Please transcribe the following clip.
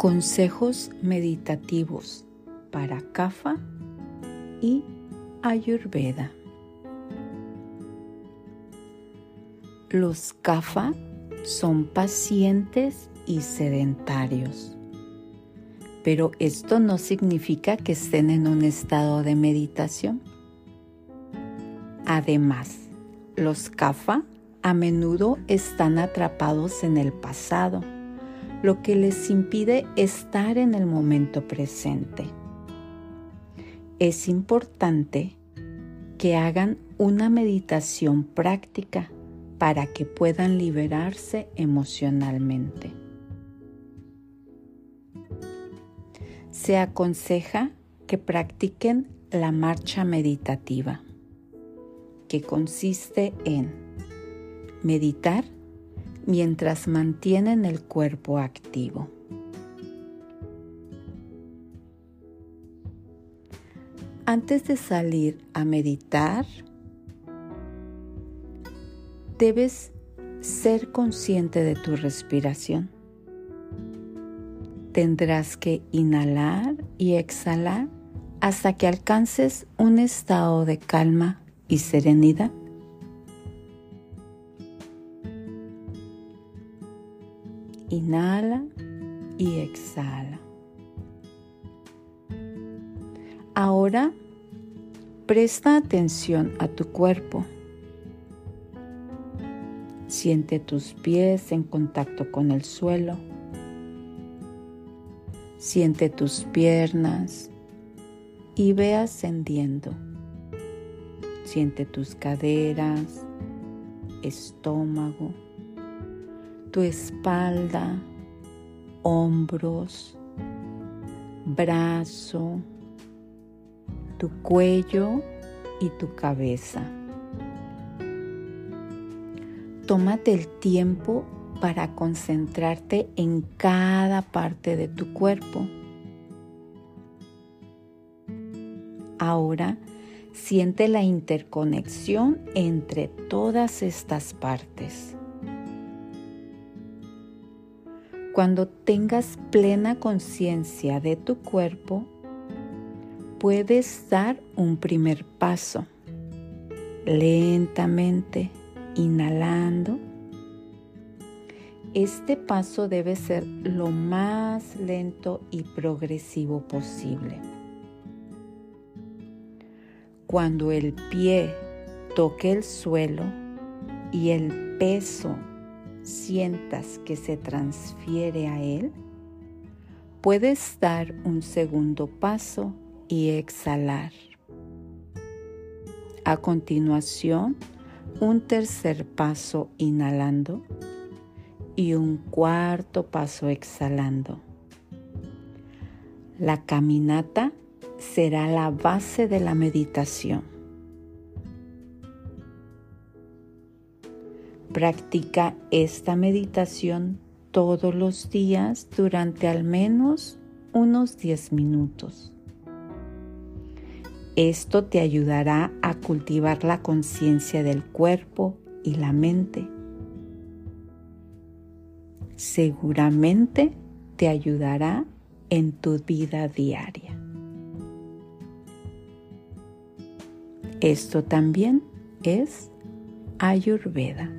Consejos meditativos para Kafa y Ayurveda. Los Kafa son pacientes y sedentarios, pero esto no significa que estén en un estado de meditación. Además, los Kafa a menudo están atrapados en el pasado lo que les impide estar en el momento presente. Es importante que hagan una meditación práctica para que puedan liberarse emocionalmente. Se aconseja que practiquen la marcha meditativa, que consiste en meditar mientras mantienen el cuerpo activo. Antes de salir a meditar, debes ser consciente de tu respiración. Tendrás que inhalar y exhalar hasta que alcances un estado de calma y serenidad. Inhala y exhala. Ahora presta atención a tu cuerpo. Siente tus pies en contacto con el suelo. Siente tus piernas y ve ascendiendo. Siente tus caderas, estómago tu espalda, hombros, brazo, tu cuello y tu cabeza. Tómate el tiempo para concentrarte en cada parte de tu cuerpo. Ahora siente la interconexión entre todas estas partes. Cuando tengas plena conciencia de tu cuerpo, puedes dar un primer paso, lentamente, inhalando. Este paso debe ser lo más lento y progresivo posible. Cuando el pie toque el suelo y el peso sientas que se transfiere a Él, puedes dar un segundo paso y exhalar. A continuación, un tercer paso inhalando y un cuarto paso exhalando. La caminata será la base de la meditación. Practica esta meditación todos los días durante al menos unos 10 minutos. Esto te ayudará a cultivar la conciencia del cuerpo y la mente. Seguramente te ayudará en tu vida diaria. Esto también es Ayurveda.